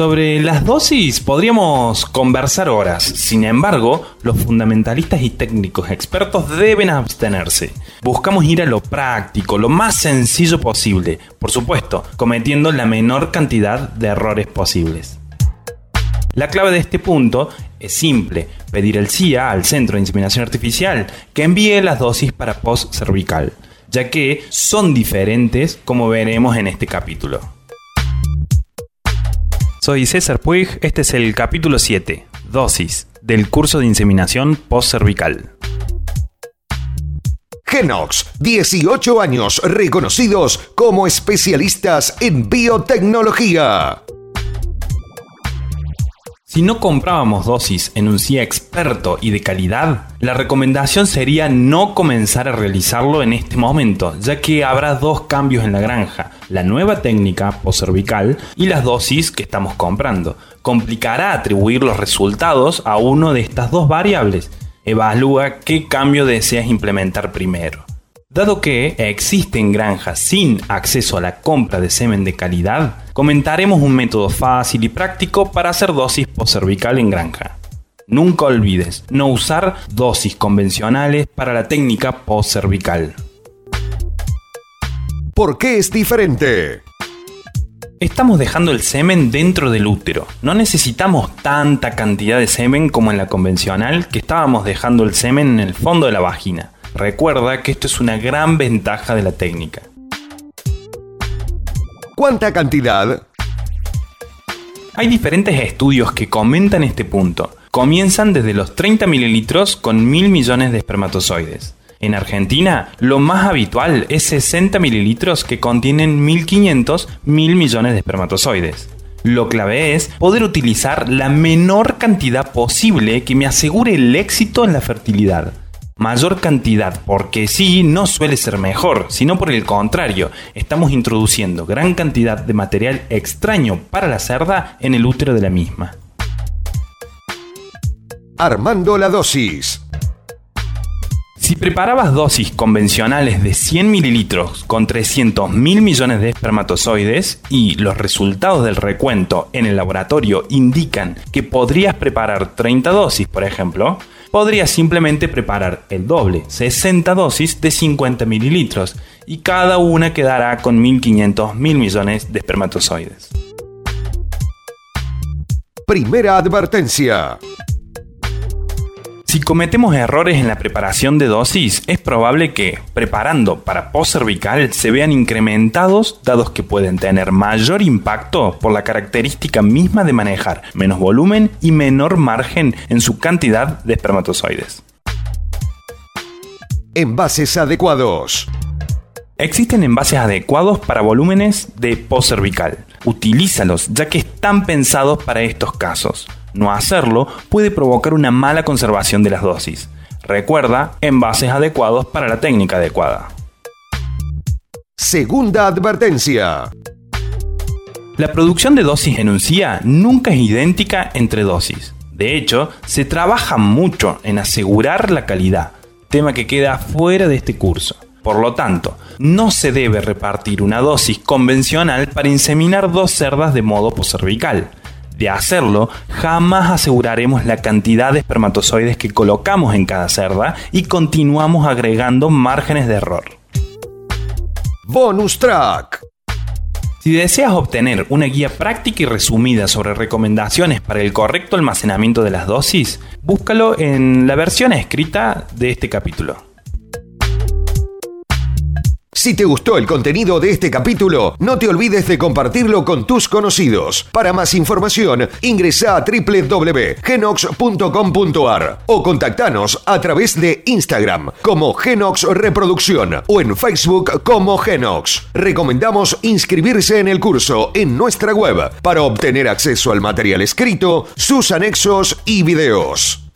Sobre las dosis podríamos conversar horas, sin embargo, los fundamentalistas y técnicos expertos deben abstenerse. Buscamos ir a lo práctico, lo más sencillo posible, por supuesto, cometiendo la menor cantidad de errores posibles. La clave de este punto es simple, pedir el CIA al Centro de Inseminación Artificial que envíe las dosis para post cervical, ya que son diferentes como veremos en este capítulo. Soy César Puig, este es el capítulo 7, dosis, del curso de inseminación post-cervical. Genox, 18 años reconocidos como especialistas en biotecnología. Si no comprábamos dosis en un CIA experto y de calidad, la recomendación sería no comenzar a realizarlo en este momento, ya que habrá dos cambios en la granja, la nueva técnica post-cervical y las dosis que estamos comprando. Complicará atribuir los resultados a uno de estas dos variables. Evalúa qué cambio deseas implementar primero. Dado que existen granjas sin acceso a la compra de semen de calidad, comentaremos un método fácil y práctico para hacer dosis cervical en granja. Nunca olvides no usar dosis convencionales para la técnica post-cervical. ¿Por qué es diferente? Estamos dejando el semen dentro del útero. No necesitamos tanta cantidad de semen como en la convencional que estábamos dejando el semen en el fondo de la vagina. Recuerda que esto es una gran ventaja de la técnica. ¿Cuánta cantidad? Hay diferentes estudios que comentan este punto. Comienzan desde los 30 mililitros con mil millones de espermatozoides. En Argentina, lo más habitual es 60 mililitros que contienen 1500 mil millones de espermatozoides. Lo clave es poder utilizar la menor cantidad posible que me asegure el éxito en la fertilidad mayor cantidad, porque sí, no suele ser mejor, sino por el contrario, estamos introduciendo gran cantidad de material extraño para la cerda en el útero de la misma. Armando la dosis. Si preparabas dosis convencionales de 100 mililitros con 300 mil millones de espermatozoides y los resultados del recuento en el laboratorio indican que podrías preparar 30 dosis, por ejemplo, podría simplemente preparar el doble, 60 dosis de 50 mililitros, y cada una quedará con 1.500 mil millones de espermatozoides. Primera advertencia. Si cometemos errores en la preparación de dosis, es probable que, preparando para post-cervical, se vean incrementados, dados que pueden tener mayor impacto por la característica misma de manejar menos volumen y menor margen en su cantidad de espermatozoides. Envases adecuados. Existen envases adecuados para volúmenes de post-cervical. Utilízalos ya que están pensados para estos casos. No hacerlo puede provocar una mala conservación de las dosis. Recuerda, envases adecuados para la técnica adecuada. Segunda advertencia. La producción de dosis en un CIA nunca es idéntica entre dosis. De hecho, se trabaja mucho en asegurar la calidad, tema que queda fuera de este curso. Por lo tanto, no se debe repartir una dosis convencional para inseminar dos cerdas de modo poscervical de hacerlo, jamás aseguraremos la cantidad de espermatozoides que colocamos en cada cerda y continuamos agregando márgenes de error. Bonus track. Si deseas obtener una guía práctica y resumida sobre recomendaciones para el correcto almacenamiento de las dosis, búscalo en la versión escrita de este capítulo. Si te gustó el contenido de este capítulo, no te olvides de compartirlo con tus conocidos. Para más información, ingresa a www.genox.com.ar o contactanos a través de Instagram como Genox Reproducción o en Facebook como Genox. Recomendamos inscribirse en el curso en nuestra web para obtener acceso al material escrito, sus anexos y videos.